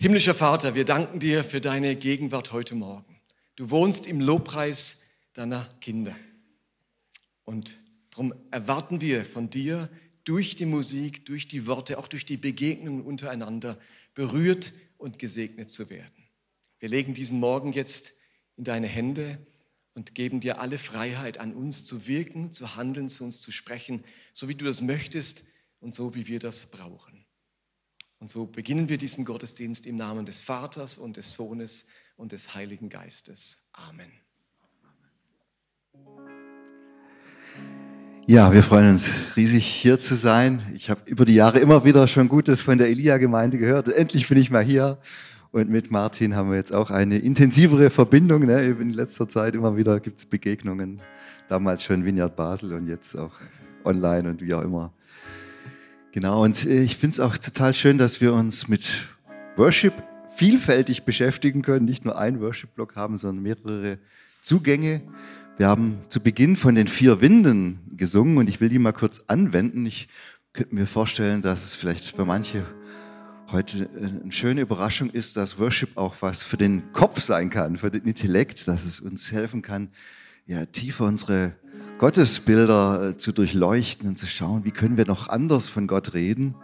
Himmlischer Vater, wir danken dir für deine Gegenwart heute Morgen. Du wohnst im Lobpreis deiner Kinder. Und darum erwarten wir von dir durch die Musik, durch die Worte, auch durch die Begegnungen untereinander berührt und gesegnet zu werden. Wir legen diesen Morgen jetzt in deine Hände und geben dir alle Freiheit an uns zu wirken, zu handeln, zu uns zu sprechen, so wie du das möchtest und so wie wir das brauchen. Und so beginnen wir diesen Gottesdienst im Namen des Vaters und des Sohnes und des Heiligen Geistes. Amen. Ja, wir freuen uns riesig hier zu sein. Ich habe über die Jahre immer wieder schon Gutes von der Elia-Gemeinde gehört. Endlich bin ich mal hier. Und mit Martin haben wir jetzt auch eine intensivere Verbindung. Ne? In letzter Zeit immer wieder gibt es Begegnungen. Damals schon Vineyard Basel und jetzt auch online und wie auch immer. Genau, und äh, ich finde es auch total schön, dass wir uns mit Worship vielfältig beschäftigen können, nicht nur ein Worship-Block haben, sondern mehrere Zugänge. Wir haben zu Beginn von den vier Winden gesungen und ich will die mal kurz anwenden. Ich könnte mir vorstellen, dass es vielleicht für manche heute äh, eine schöne Überraschung ist, dass Worship auch was für den Kopf sein kann, für den Intellekt, dass es uns helfen kann, ja, tiefer unsere Gottesbilder äh, zu durchleuchten und zu schauen, wie können wir noch anders von Gott reden.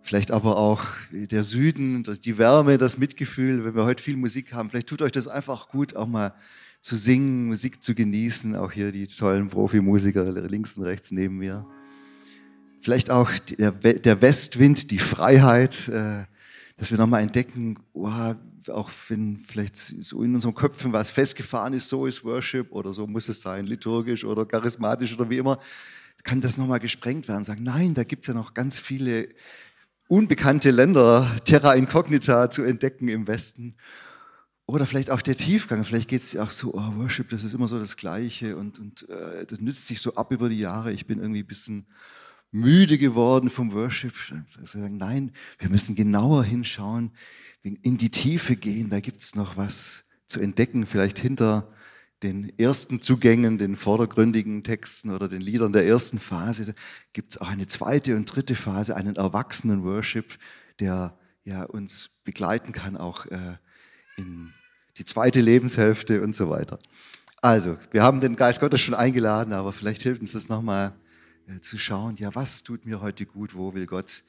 Vielleicht aber auch der Süden, die Wärme, das Mitgefühl, wenn wir heute viel Musik haben. Vielleicht tut euch das einfach gut, auch mal zu singen, Musik zu genießen. Auch hier die tollen Profimusiker links und rechts neben mir. Vielleicht auch der Westwind, die Freiheit, äh, dass wir nochmal entdecken, auch wenn vielleicht so in unseren Köpfen was festgefahren ist, so ist Worship oder so muss es sein, liturgisch oder charismatisch oder wie immer, kann das nochmal gesprengt werden. Sagen, nein, da gibt es ja noch ganz viele unbekannte Länder, Terra Incognita zu entdecken im Westen. Oder vielleicht auch der Tiefgang, vielleicht geht es auch so, oh, Worship, das ist immer so das Gleiche und, und äh, das nützt sich so ab über die Jahre. Ich bin irgendwie ein bisschen müde geworden vom Worship. Nein, wir müssen genauer hinschauen, in die Tiefe gehen, da gibt es noch was zu entdecken, vielleicht hinter den ersten Zugängen, den vordergründigen Texten oder den Liedern der ersten Phase gibt es auch eine zweite und dritte Phase, einen erwachsenen Worship, der ja uns begleiten kann, auch äh, in die zweite Lebenshälfte und so weiter. Also, wir haben den Geist Gottes schon eingeladen, aber vielleicht hilft uns das nochmal zu schauen, ja, was tut mir heute gut, wo will Gott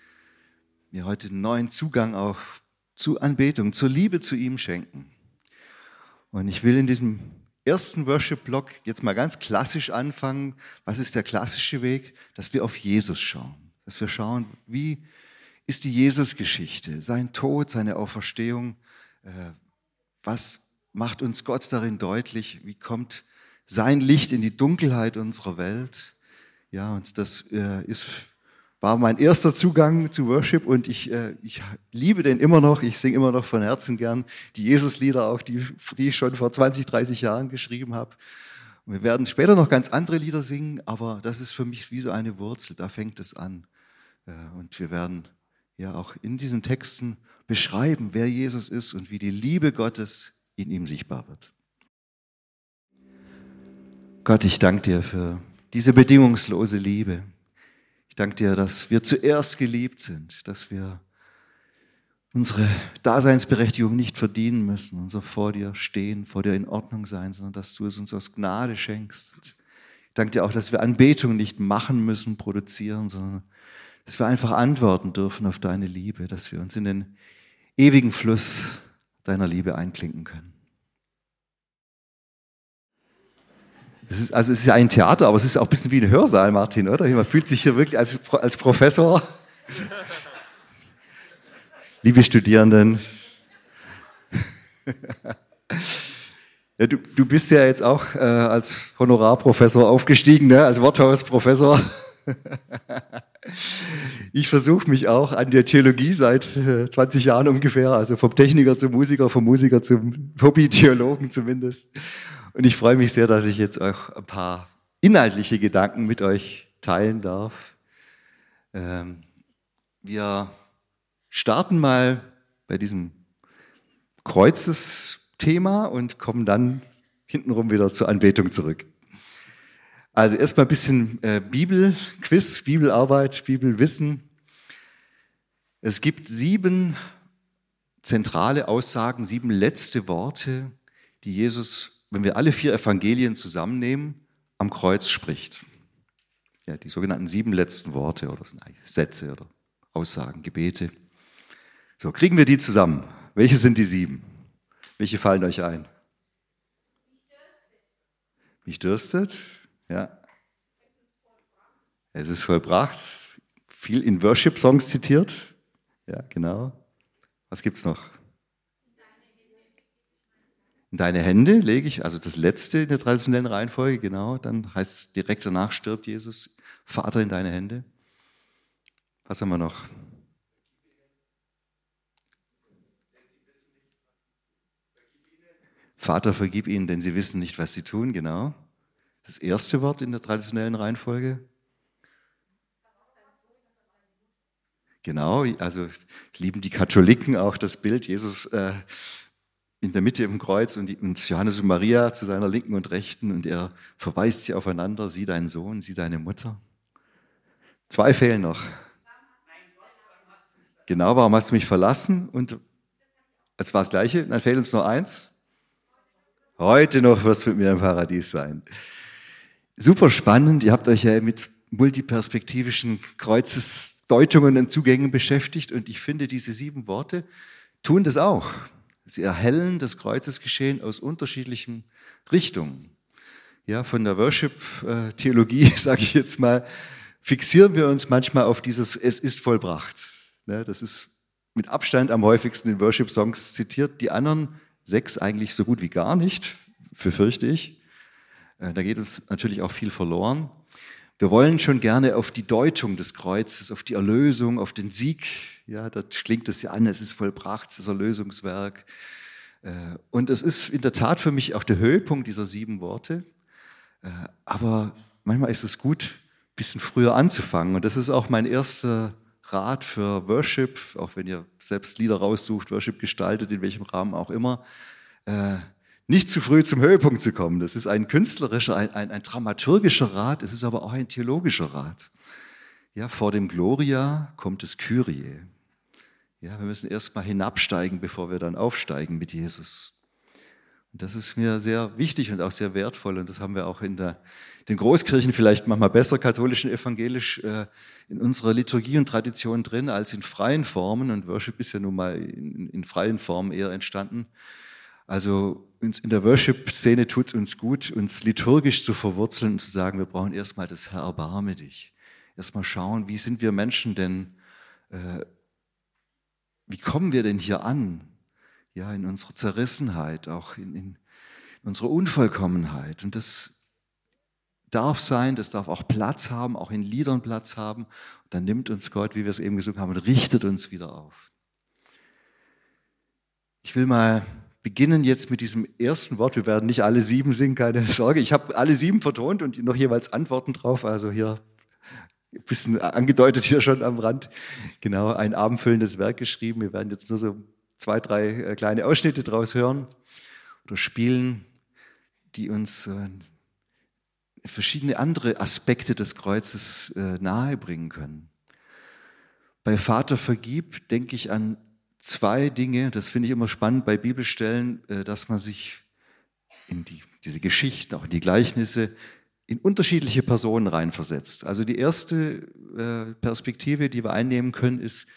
mir heute einen neuen Zugang auch zu Anbetung, zur Liebe zu ihm schenken. Und ich will in diesem ersten Worship-Block jetzt mal ganz klassisch anfangen. Was ist der klassische Weg? Dass wir auf Jesus schauen. Dass wir schauen, wie ist die Jesus-Geschichte, sein Tod, seine Auferstehung. Äh, was macht uns Gott darin deutlich? Wie kommt sein Licht in die Dunkelheit unserer Welt? Ja, und das äh, ist war mein erster Zugang zu Worship und ich, äh, ich liebe den immer noch. Ich singe immer noch von Herzen gern die Jesuslieder, auch die, die ich schon vor 20, 30 Jahren geschrieben habe. Wir werden später noch ganz andere Lieder singen, aber das ist für mich wie so eine Wurzel, da fängt es an. Äh, und wir werden ja auch in diesen Texten beschreiben, wer Jesus ist und wie die Liebe Gottes in ihm sichtbar wird. Gott, ich danke dir für diese bedingungslose Liebe danke dir, dass wir zuerst geliebt sind, dass wir unsere Daseinsberechtigung nicht verdienen müssen und so vor dir stehen, vor dir in Ordnung sein, sondern dass du es uns aus Gnade schenkst. Ich danke dir auch, dass wir Anbetung nicht machen müssen, produzieren, sondern dass wir einfach antworten dürfen auf deine Liebe, dass wir uns in den ewigen Fluss deiner Liebe einklinken können. Es ist, also es ist ja ein Theater, aber es ist auch ein bisschen wie ein Hörsaal, Martin, oder? Man fühlt sich hier wirklich als, als Professor. Liebe Studierenden. Ja, du, du bist ja jetzt auch äh, als Honorarprofessor aufgestiegen, ne? als Worthausprofessor. ich versuche mich auch an der Theologie seit äh, 20 Jahren ungefähr, also vom Techniker zum Musiker, vom Musiker zum Hobby-Theologen zumindest. Und ich freue mich sehr, dass ich jetzt auch ein paar inhaltliche Gedanken mit euch teilen darf. Ähm, wir starten mal bei diesem Kreuzesthema und kommen dann hintenrum wieder zur Anbetung zurück. Also erstmal ein bisschen äh, Bibelquiz, Bibelarbeit, Bibelwissen. Es gibt sieben zentrale Aussagen, sieben letzte Worte, die Jesus, wenn wir alle vier Evangelien zusammennehmen, am Kreuz spricht. Ja, die sogenannten sieben letzten Worte oder Sätze oder Aussagen, Gebete. So, kriegen wir die zusammen? Welche sind die sieben? Welche fallen euch ein? Mich dürstet? Ja. Es ist vollbracht. Viel in Worship-Songs zitiert. Ja, genau. Was gibt's noch? In deine Hände lege ich, also das letzte in der traditionellen Reihenfolge, genau. Dann heißt es direkt danach stirbt Jesus. Vater in deine Hände. Was haben wir noch? Vater, vergib ihnen, denn sie wissen nicht, was sie tun, genau. Das erste Wort in der traditionellen Reihenfolge. Genau, also lieben die Katholiken auch das Bild, Jesus äh, in der Mitte im Kreuz und, die, und Johannes und Maria zu seiner Linken und Rechten und er verweist sie aufeinander, sie dein Sohn, sie deine Mutter. Zwei fehlen noch. Genau, warum hast du mich verlassen? Und es war das Gleiche, dann fehlt uns nur eins. Heute noch wirst du mit mir im Paradies sein. Super spannend. Ihr habt euch ja mit multiperspektivischen Kreuzesdeutungen und Zugängen beschäftigt und ich finde, diese sieben Worte tun das auch. Sie erhellen das Kreuzesgeschehen aus unterschiedlichen Richtungen. Ja, von der Worship-Theologie, sage ich jetzt mal, fixieren wir uns manchmal auf dieses Es ist vollbracht. Das ist mit Abstand am häufigsten in Worship-Songs zitiert. Die anderen sechs eigentlich so gut wie gar nicht, befürchte ich. Äh, da geht uns natürlich auch viel verloren. Wir wollen schon gerne auf die Deutung des Kreuzes, auf die Erlösung, auf den Sieg. Ja, da klingt es ja an, es ist vollbracht, das Erlösungswerk. Äh, und es ist in der Tat für mich auch der Höhepunkt dieser sieben Worte. Äh, aber manchmal ist es gut, ein bisschen früher anzufangen. Und das ist auch mein erster Rat für Worship, auch wenn ihr selbst Lieder raussucht, Worship gestaltet, in welchem Rahmen auch immer, äh, nicht zu früh zum Höhepunkt zu kommen. Das ist ein künstlerischer, ein, ein, ein dramaturgischer Rat, es ist aber auch ein theologischer Rat. Ja, vor dem Gloria kommt das Kyrie. Ja, wir müssen erst mal hinabsteigen, bevor wir dann aufsteigen mit Jesus. Und das ist mir sehr wichtig und auch sehr wertvoll. Und das haben wir auch in der, den Großkirchen vielleicht manchmal besser, katholisch und evangelisch, äh, in unserer Liturgie und Tradition drin als in freien Formen. Und Worship ist ja nun mal in, in freien Formen eher entstanden. Also uns in der Worship-Szene tut es uns gut, uns liturgisch zu verwurzeln und zu sagen, wir brauchen erstmal das Herr, erbarme dich. Erstmal schauen, wie sind wir Menschen denn, äh, wie kommen wir denn hier an? ja, in unserer Zerrissenheit, auch in, in unserer Unvollkommenheit. Und das darf sein, das darf auch Platz haben, auch in Liedern Platz haben. Und dann nimmt uns Gott, wie wir es eben gesungen haben, und richtet uns wieder auf. Ich will mal beginnen jetzt mit diesem ersten Wort. Wir werden nicht alle sieben singen, keine Sorge. Ich habe alle sieben vertont und noch jeweils Antworten drauf. Also hier bisschen angedeutet hier schon am Rand. Genau, ein abendfüllendes Werk geschrieben. Wir werden jetzt nur so zwei, drei äh, kleine Ausschnitte daraus hören oder spielen, die uns äh, verschiedene andere Aspekte des Kreuzes äh, nahebringen können. Bei Vater vergib denke ich an zwei Dinge, das finde ich immer spannend bei Bibelstellen, dass man sich in die, diese Geschichten, auch in die Gleichnisse, in unterschiedliche Personen reinversetzt. Also die erste Perspektive, die wir einnehmen können, ist,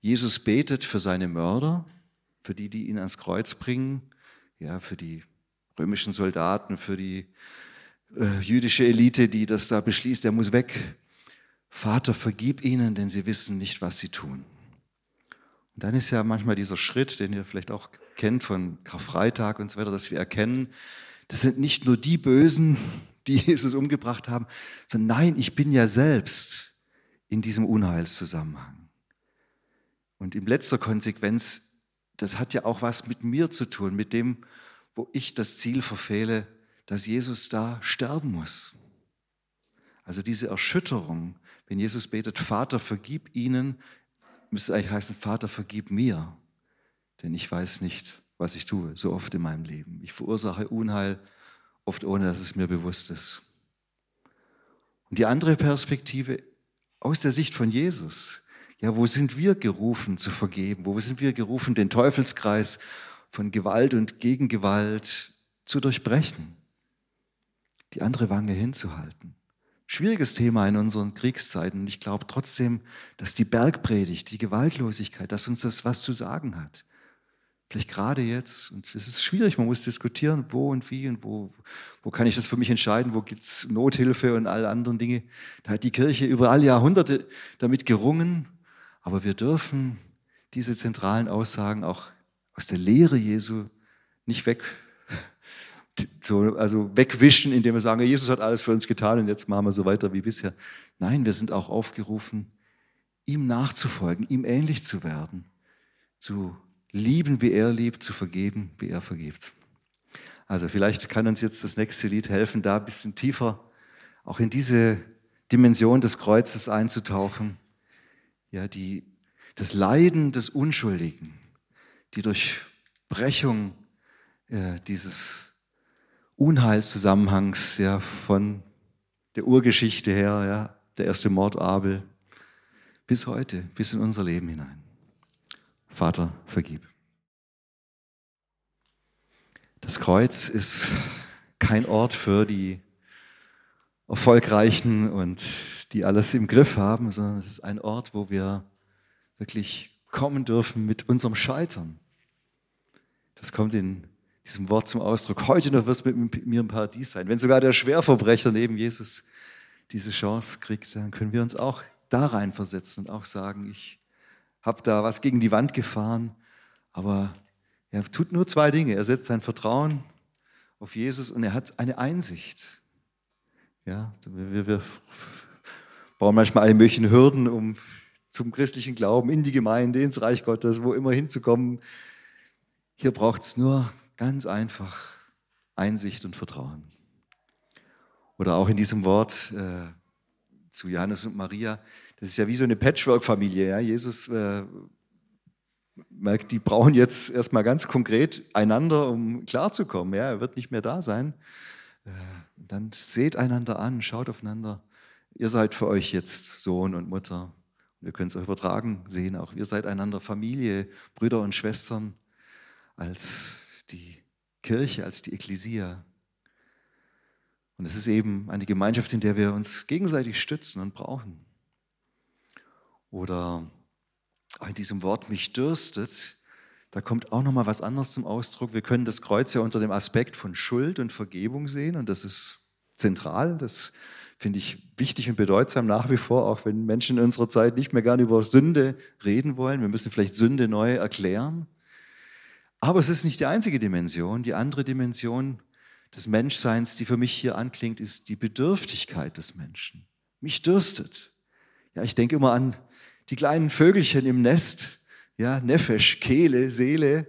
Jesus betet für seine Mörder für die, die ihn ans Kreuz bringen, ja, für die römischen Soldaten, für die äh, jüdische Elite, die das da beschließt, er muss weg. Vater, vergib ihnen, denn sie wissen nicht, was sie tun. Und dann ist ja manchmal dieser Schritt, den ihr vielleicht auch kennt von Karfreitag und so weiter, dass wir erkennen, das sind nicht nur die Bösen, die Jesus umgebracht haben, sondern nein, ich bin ja selbst in diesem Unheilszusammenhang. Und in letzter Konsequenz das hat ja auch was mit mir zu tun, mit dem, wo ich das Ziel verfehle, dass Jesus da sterben muss. Also diese Erschütterung, wenn Jesus betet, Vater, vergib ihnen, müsste eigentlich heißen, Vater, vergib mir, denn ich weiß nicht, was ich tue, so oft in meinem Leben. Ich verursache Unheil, oft ohne dass es mir bewusst ist. Und die andere Perspektive aus der Sicht von Jesus. Ja, wo sind wir gerufen zu vergeben? Wo sind wir gerufen, den Teufelskreis von Gewalt und Gegengewalt zu durchbrechen? Die andere Wange hinzuhalten. Schwieriges Thema in unseren Kriegszeiten. Und ich glaube trotzdem, dass die Bergpredigt, die Gewaltlosigkeit, dass uns das was zu sagen hat. Vielleicht gerade jetzt. Und es ist schwierig, man muss diskutieren, wo und wie und wo, wo kann ich das für mich entscheiden, wo gibt es Nothilfe und alle anderen Dinge. Da hat die Kirche über alle Jahrhunderte damit gerungen. Aber wir dürfen diese zentralen Aussagen auch aus der Lehre Jesu nicht weg, so, also wegwischen, indem wir sagen, Jesus hat alles für uns getan und jetzt machen wir so weiter wie bisher. Nein, wir sind auch aufgerufen, ihm nachzufolgen, ihm ähnlich zu werden, zu lieben, wie er liebt, zu vergeben, wie er vergibt. Also vielleicht kann uns jetzt das nächste Lied helfen, da ein bisschen tiefer auch in diese Dimension des Kreuzes einzutauchen. Ja, die, das Leiden des Unschuldigen, die Durchbrechung äh, dieses Unheilszusammenhangs ja, von der Urgeschichte her, ja, der erste Mord Abel, bis heute, bis in unser Leben hinein. Vater, vergib. Das Kreuz ist kein Ort für die Erfolgreichen und die alles im Griff haben, sondern es ist ein Ort, wo wir wirklich kommen dürfen mit unserem Scheitern. Das kommt in diesem Wort zum Ausdruck. Heute noch wirst du mit mir im Paradies sein. Wenn sogar der Schwerverbrecher neben Jesus diese Chance kriegt, dann können wir uns auch da reinversetzen und auch sagen, ich habe da was gegen die Wand gefahren, aber er tut nur zwei Dinge. Er setzt sein Vertrauen auf Jesus und er hat eine Einsicht. Ja, wir, wir bauen manchmal alle möglichen Hürden, um zum christlichen Glauben in die Gemeinde, ins Reich Gottes, wo immer hinzukommen. Hier braucht es nur ganz einfach Einsicht und Vertrauen. Oder auch in diesem Wort äh, zu Johannes und Maria, das ist ja wie so eine Patchwork-Familie. Ja? Jesus äh, merkt, die brauchen jetzt erstmal ganz konkret einander, um klarzukommen. Ja? Er wird nicht mehr da sein. Äh, dann seht einander an, schaut aufeinander. Ihr seid für euch jetzt Sohn und Mutter. Wir können es auch übertragen sehen, auch ihr seid einander Familie, Brüder und Schwestern, als die Kirche, als die Ekklesia. Und es ist eben eine Gemeinschaft, in der wir uns gegenseitig stützen und brauchen. Oder in diesem Wort mich dürstet, da kommt auch noch mal was anderes zum Ausdruck. Wir können das Kreuz ja unter dem Aspekt von Schuld und Vergebung sehen und das ist zentral. Das finde ich wichtig und bedeutsam nach wie vor, auch wenn Menschen in unserer Zeit nicht mehr gerne über Sünde reden wollen. Wir müssen vielleicht Sünde neu erklären. Aber es ist nicht die einzige Dimension. Die andere Dimension des Menschseins, die für mich hier anklingt, ist die Bedürftigkeit des Menschen. Mich dürstet. Ja, ich denke immer an die kleinen Vögelchen im Nest, ja, Nefesh, Kehle, Seele,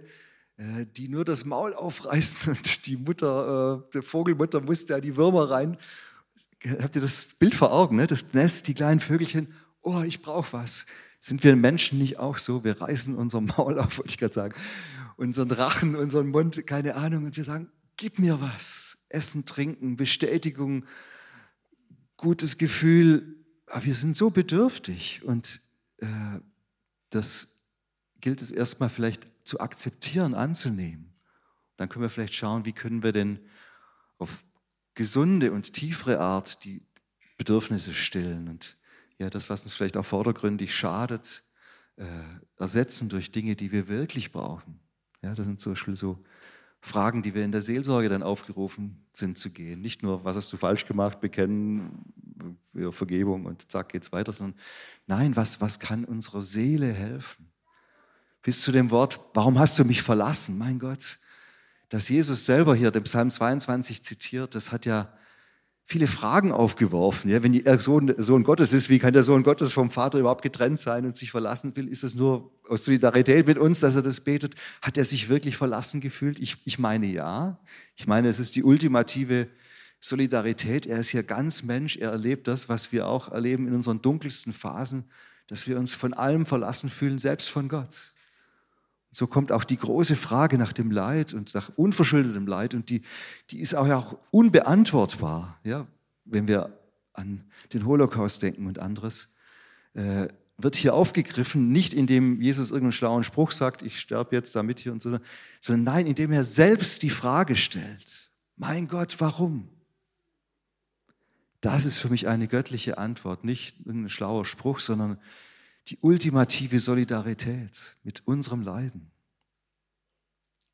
äh, die nur das Maul aufreißen und die Mutter, äh, die Vogelmutter muss da die Würmer rein. Habt ihr das Bild vor Augen? Ne? Das Nest, die kleinen Vögelchen, oh, ich brauche was. Sind wir Menschen nicht auch so? Wir reißen unser Maul auf, wollte ich gerade sagen, unseren Rachen, unseren Mund, keine Ahnung, und wir sagen, gib mir was. Essen, trinken, Bestätigung, gutes Gefühl. Aber wir sind so bedürftig und das gilt es erstmal vielleicht zu akzeptieren, anzunehmen. Dann können wir vielleicht schauen, wie können wir denn auf gesunde und tiefere Art die Bedürfnisse stillen und ja, das, was uns vielleicht auch vordergründig schadet, äh, ersetzen durch Dinge, die wir wirklich brauchen. Ja, das sind zum Beispiel so Fragen, die wir in der Seelsorge dann aufgerufen sind zu gehen. Nicht nur, was hast du falsch gemacht, bekennen, Vergebung und zack geht's weiter, sondern nein, was, was kann unserer Seele helfen? Bis zu dem Wort, warum hast du mich verlassen? Mein Gott, dass Jesus selber hier den Psalm 22 zitiert, das hat ja viele Fragen aufgeworfen. Ja, wenn er Sohn, Sohn Gottes ist, wie kann der Sohn Gottes vom Vater überhaupt getrennt sein und sich verlassen will? Ist es nur aus Solidarität mit uns, dass er das betet? Hat er sich wirklich verlassen gefühlt? Ich, ich meine ja. Ich meine, es ist die ultimative Solidarität. Er ist hier ganz Mensch. Er erlebt das, was wir auch erleben in unseren dunkelsten Phasen, dass wir uns von allem verlassen fühlen, selbst von Gott. So kommt auch die große Frage nach dem Leid und nach unverschuldetem Leid und die, die ist auch, auch unbeantwortbar, ja, wenn wir an den Holocaust denken und anderes. Äh, wird hier aufgegriffen, nicht indem Jesus irgendeinen schlauen Spruch sagt, ich sterbe jetzt damit hier und so, sondern nein, indem er selbst die Frage stellt, mein Gott, warum? Das ist für mich eine göttliche Antwort, nicht irgendein schlauer Spruch, sondern die ultimative Solidarität mit unserem Leiden.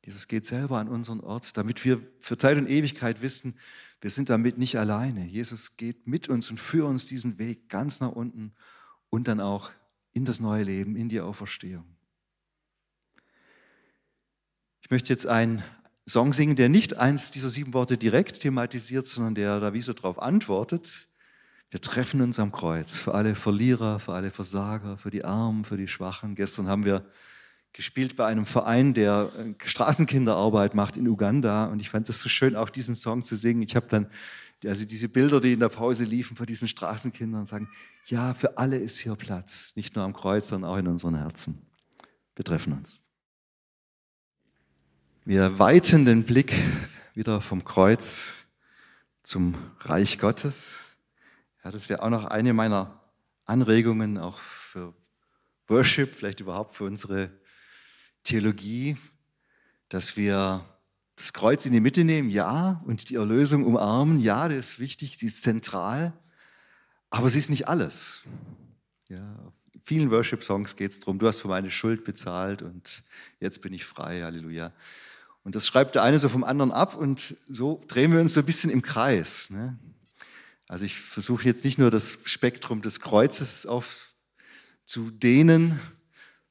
Jesus geht selber an unseren Ort, damit wir für Zeit und Ewigkeit wissen, wir sind damit nicht alleine. Jesus geht mit uns und für uns diesen Weg ganz nach unten und dann auch in das neue Leben, in die Auferstehung. Ich möchte jetzt einen Song singen, der nicht eins dieser sieben Worte direkt thematisiert, sondern der da wie so drauf antwortet. Wir treffen uns am Kreuz für alle Verlierer, für alle Versager, für die Armen, für die Schwachen. Gestern haben wir gespielt bei einem Verein, der äh, Straßenkinderarbeit macht in Uganda. Und ich fand es so schön, auch diesen Song zu singen. Ich habe dann also diese Bilder, die in der Pause liefen von diesen Straßenkindern, sagen, ja, für alle ist hier Platz, nicht nur am Kreuz, sondern auch in unseren Herzen. Wir treffen uns. Wir weiten den Blick wieder vom Kreuz zum Reich Gottes. Ja, das wäre auch noch eine meiner Anregungen, auch für Worship, vielleicht überhaupt für unsere Theologie, dass wir das Kreuz in die Mitte nehmen, ja, und die Erlösung umarmen, ja, das ist wichtig, sie ist zentral, aber sie ist nicht alles. Ja, in vielen Worship-Songs geht es darum, du hast für meine Schuld bezahlt und jetzt bin ich frei, Halleluja. Und das schreibt der eine so vom anderen ab und so drehen wir uns so ein bisschen im Kreis. Ne? Also ich versuche jetzt nicht nur das Spektrum des Kreuzes aufzudehnen,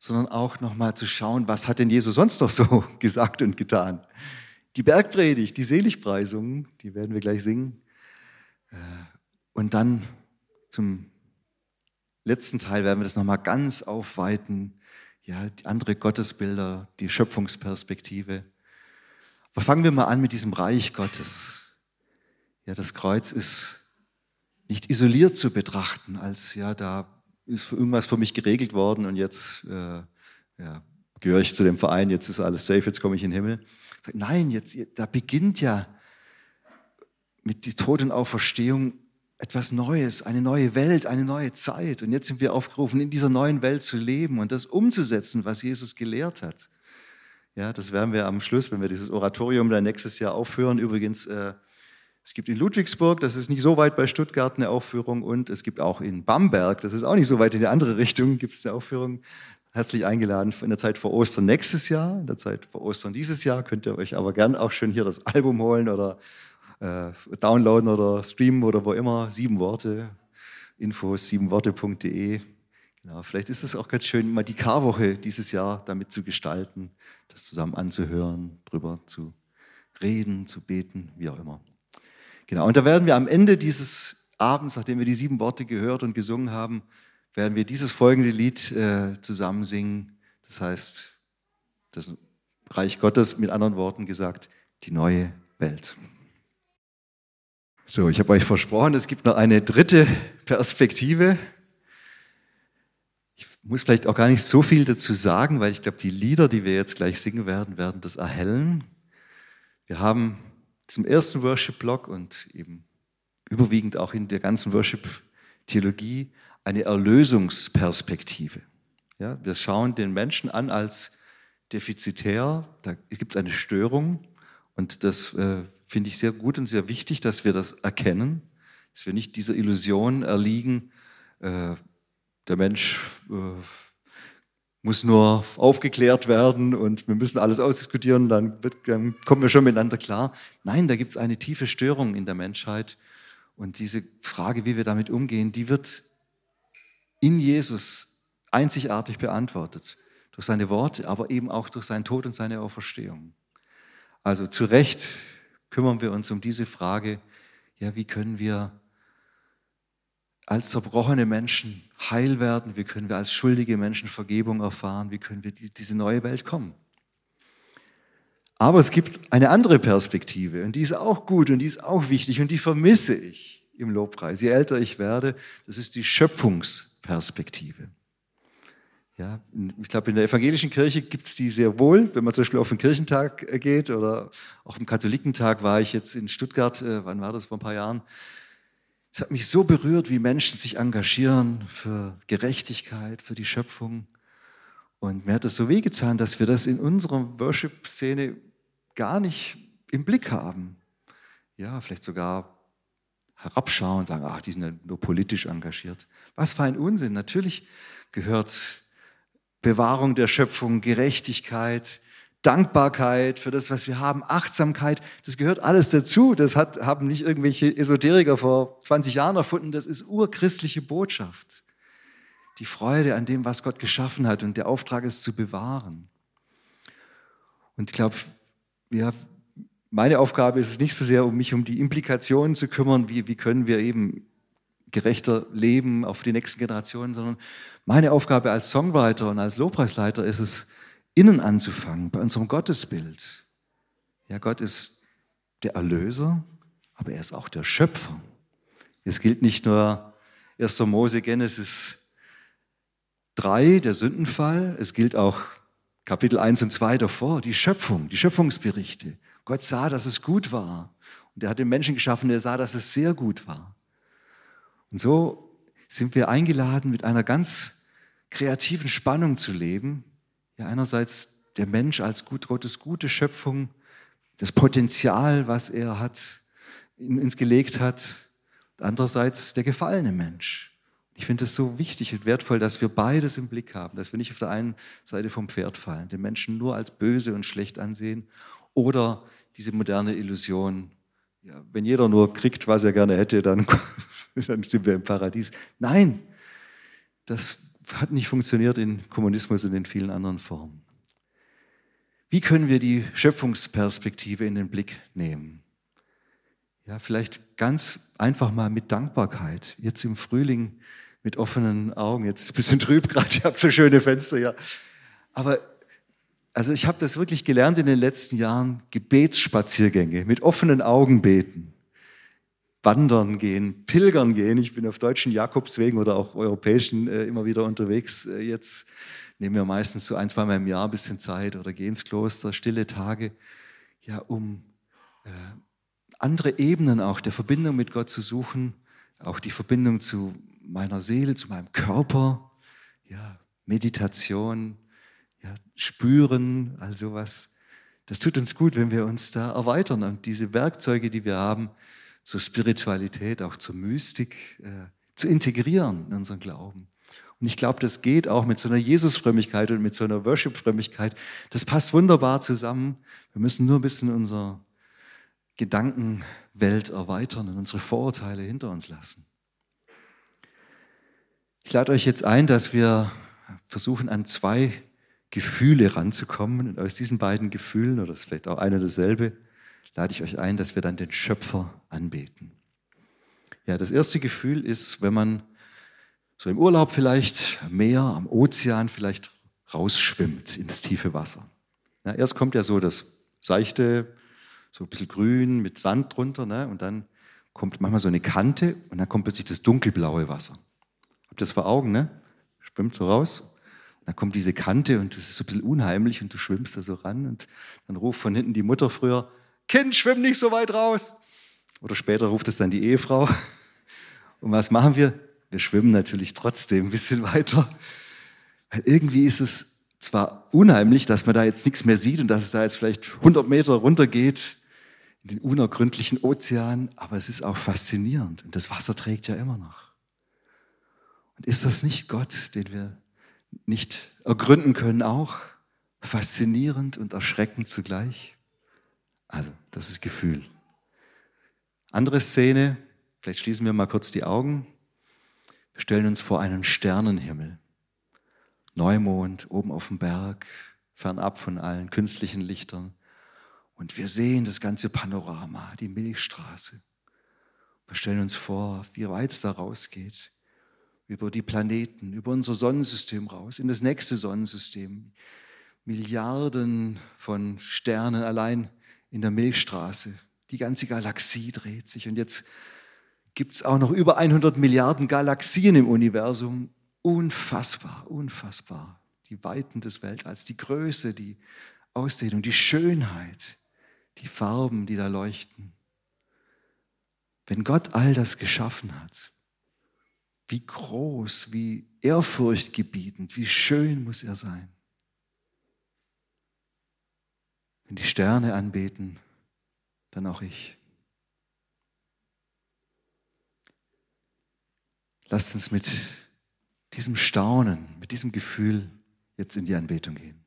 sondern auch nochmal zu schauen, was hat denn Jesus sonst noch so gesagt und getan. Die Bergpredigt, die Seligpreisungen, die werden wir gleich singen. Äh, und dann zum letzten Teil werden wir das nochmal ganz aufweiten. Ja, die andere Gottesbilder, die Schöpfungsperspektive. Aber fangen wir mal an mit diesem Reich Gottes. Ja, das Kreuz ist nicht isoliert zu betrachten, als ja, da ist irgendwas für mich geregelt worden und jetzt äh, ja, gehöre ich zu dem Verein, jetzt ist alles safe, jetzt komme ich in den Himmel. Nein, jetzt, da beginnt ja mit die Tod und Auferstehung etwas Neues, eine neue Welt, eine neue Zeit. Und jetzt sind wir aufgerufen, in dieser neuen Welt zu leben und das umzusetzen, was Jesus gelehrt hat. Ja, das werden wir am Schluss, wenn wir dieses Oratorium dann nächstes Jahr aufhören. Übrigens, äh, es gibt in Ludwigsburg, das ist nicht so weit bei Stuttgart, eine Aufführung und es gibt auch in Bamberg, das ist auch nicht so weit in die andere Richtung, gibt es eine Aufführung. Herzlich eingeladen in der Zeit vor Ostern nächstes Jahr, in der Zeit vor Ostern dieses Jahr könnt ihr euch aber gern auch schon hier das Album holen oder äh, downloaden oder streamen oder wo immer. Sieben Worte, Infos siebenworte.de. Genau, vielleicht ist es auch ganz schön, mal die Karwoche dieses Jahr damit zu gestalten, das zusammen anzuhören, drüber zu reden, zu beten, wie auch immer. Genau, und da werden wir am Ende dieses Abends, nachdem wir die sieben Worte gehört und gesungen haben, werden wir dieses folgende Lied äh, zusammen singen. Das heißt, das Reich Gottes, mit anderen Worten gesagt, die neue Welt. So, ich habe euch versprochen, es gibt noch eine dritte Perspektive. Muss vielleicht auch gar nicht so viel dazu sagen, weil ich glaube, die Lieder, die wir jetzt gleich singen werden, werden das erhellen. Wir haben zum ersten Worship-Block und eben überwiegend auch in der ganzen Worship-Theologie eine Erlösungsperspektive. Ja, wir schauen den Menschen an als defizitär, da gibt es eine Störung und das äh, finde ich sehr gut und sehr wichtig, dass wir das erkennen, dass wir nicht dieser Illusion erliegen, äh, der Mensch äh, muss nur aufgeklärt werden und wir müssen alles ausdiskutieren, dann, wird, dann kommen wir schon miteinander klar. Nein, da gibt es eine tiefe Störung in der Menschheit. Und diese Frage, wie wir damit umgehen, die wird in Jesus einzigartig beantwortet. Durch seine Worte, aber eben auch durch seinen Tod und seine Auferstehung. Also zu Recht kümmern wir uns um diese Frage, ja, wie können wir als zerbrochene Menschen heil werden? Wie können wir als schuldige Menschen Vergebung erfahren? Wie können wir die, diese neue Welt kommen? Aber es gibt eine andere Perspektive und die ist auch gut und die ist auch wichtig und die vermisse ich im Lobpreis. Je älter ich werde, das ist die Schöpfungsperspektive. Ja, ich glaube, in der evangelischen Kirche gibt es die sehr wohl. Wenn man zum Beispiel auf den Kirchentag äh, geht oder auch im Katholikentag war ich jetzt in Stuttgart, äh, wann war das, vor ein paar Jahren, Es hat mich so berührt, wie Menschen sich engagieren für Gerechtigkeit, für die Schöpfung. Und mir hat es so wehgetan, dass wir das in unserer Worship-Szene gar nicht im Blick haben. Ja, vielleicht sogar herabschauen und sagen, ach, die sind ja nur politisch engagiert. Was für ein Unsinn. Natürlich gehört Bewahrung der Schöpfung, Gerechtigkeit, Dankbarkeit für das, was wir haben, Achtsamkeit, das gehört alles dazu. Das hat, haben nicht irgendwelche Esoteriker vor 20 Jahren erfunden, das ist urchristliche Botschaft. Die Freude an dem, was Gott geschaffen hat und der Auftrag ist zu bewahren. Und ich glaube, ja, meine Aufgabe ist es nicht so sehr, um mich um die Implikationen zu kümmern, wie, wie können wir eben gerechter leben auf die nächsten Generationen, sondern meine Aufgabe als Songwriter und als Lobpreisleiter ist es, innen anzufangen, bei unserem Gottesbild. Ja, Gott ist der Erlöser, aber er ist auch der Schöpfer. Es gilt nicht nur 1. Mose Genesis 3, der Sündenfall, es gilt auch Kapitel 1 und 2 davor, die Schöpfung, die Schöpfungsberichte. Gott sah, dass es gut war. Und er hat den Menschen geschaffen, der sah, dass es sehr gut war. Und so sind wir eingeladen, mit einer ganz kreativen Spannung zu leben. Ja, einerseits der Mensch als gut, Gottes gute Schöpfung, das Potenzial, was er hat, in uns gelegt hat. Andererseits der gefallene Mensch. Ich finde es so wichtig und wertvoll, dass wir beides im Blick haben, dass wir nicht auf der einen Seite vom Pferd fallen, den Menschen nur als böse und schlecht ansehen oder diese moderne Illusion, ja, wenn jeder nur kriegt, was er gerne hätte, dann dann sind wir im Paradies. Nein, das hat nicht funktioniert in Kommunismus und in vielen anderen Formen. Wie können wir die Schöpfungsperspektive in den Blick nehmen? Ja, vielleicht ganz einfach mal mit Dankbarkeit. Jetzt im Frühling mit offenen Augen. Jetzt ist es ein bisschen trüb gerade, ich habe so schöne Fenster ja. Aber also ich habe das wirklich gelernt in den letzten Jahren, Gebetsspaziergänge, mit offenen Augen beten wandern gehen, pilgern gehen. Ich bin auf deutschen Jakobswegen oder auch europäischen äh, immer wieder unterwegs. Äh, jetzt nehmen wir meistens so ein, zweimal im Jahr ein bisschen Zeit oder gehen ins Kloster, stille Tage, ja, um äh, andere Ebenen auch der Verbindung mit Gott zu suchen, auch die Verbindung zu meiner Seele, zu meinem Körper, ja, Meditation, ja, spüren, also was. Das tut uns gut, wenn wir uns da erweitern und diese Werkzeuge, die wir haben, zur Spiritualität, auch zur Mystik äh, zu integrieren in unseren Glauben. Und ich glaube, das geht auch mit so einer Jesusfrömmigkeit und mit so einer Worship-Frömmigkeit. Das passt wunderbar zusammen. Wir müssen nur ein bisschen unsere Gedankenwelt erweitern und unsere Vorurteile hinter uns lassen. Ich lade euch jetzt ein, dass wir versuchen, an zwei Gefühle ranzukommen. Und aus diesen beiden Gefühlen, oder das ist vielleicht auch eine dasselbe, lade ich euch ein, dass wir dann den Schöpfer anbeten. Ja, das erste Gefühl ist, wenn man so im Urlaub vielleicht am Meer, am Ozean vielleicht rausschwimmt in das tiefe Wasser. Ja, erst kommt ja so das seichte, so ein bisschen grün mit Sand drunter, ne? und dann kommt manchmal so eine Kante und dann kommt plötzlich das dunkelblaue Wasser. Habt ihr das vor Augen, ne? Schwimmt so raus. Dann kommt diese Kante und es ist so ein bisschen unheimlich und du schwimmst da so ran und dann ruft von hinten die Mutter früher, Kind, schwimm nicht so weit raus. Oder später ruft es dann die Ehefrau. Und was machen wir? Wir schwimmen natürlich trotzdem ein bisschen weiter. Weil irgendwie ist es zwar unheimlich, dass man da jetzt nichts mehr sieht und dass es da jetzt vielleicht 100 Meter runter geht in den unergründlichen Ozean, aber es ist auch faszinierend und das Wasser trägt ja immer noch. Und ist das nicht Gott, den wir nicht ergründen können, auch faszinierend und erschreckend zugleich? Also, das ist Gefühl. Andere Szene, vielleicht schließen wir mal kurz die Augen. Wir stellen uns vor einen Sternenhimmel. Neumond oben auf dem Berg, fernab von allen künstlichen Lichtern. Und wir sehen das ganze Panorama, die Milchstraße. Wir stellen uns vor, wie weit es da rausgeht, über die Planeten, über unser Sonnensystem raus, in das nächste Sonnensystem. Milliarden von Sternen allein in der Milchstraße. Die ganze Galaxie dreht sich und jetzt gibt es auch noch über 100 Milliarden Galaxien im Universum. Unfassbar, unfassbar. Die Weiten des Weltalls, die Größe, die Ausdehnung, die Schönheit, die Farben, die da leuchten. Wenn Gott all das geschaffen hat, wie groß, wie ehrfurchtgebietend, wie schön muss er sein. Wenn die Sterne anbeten, dann auch ich. Lasst uns mit diesem Staunen, mit diesem Gefühl jetzt in die Anbetung gehen.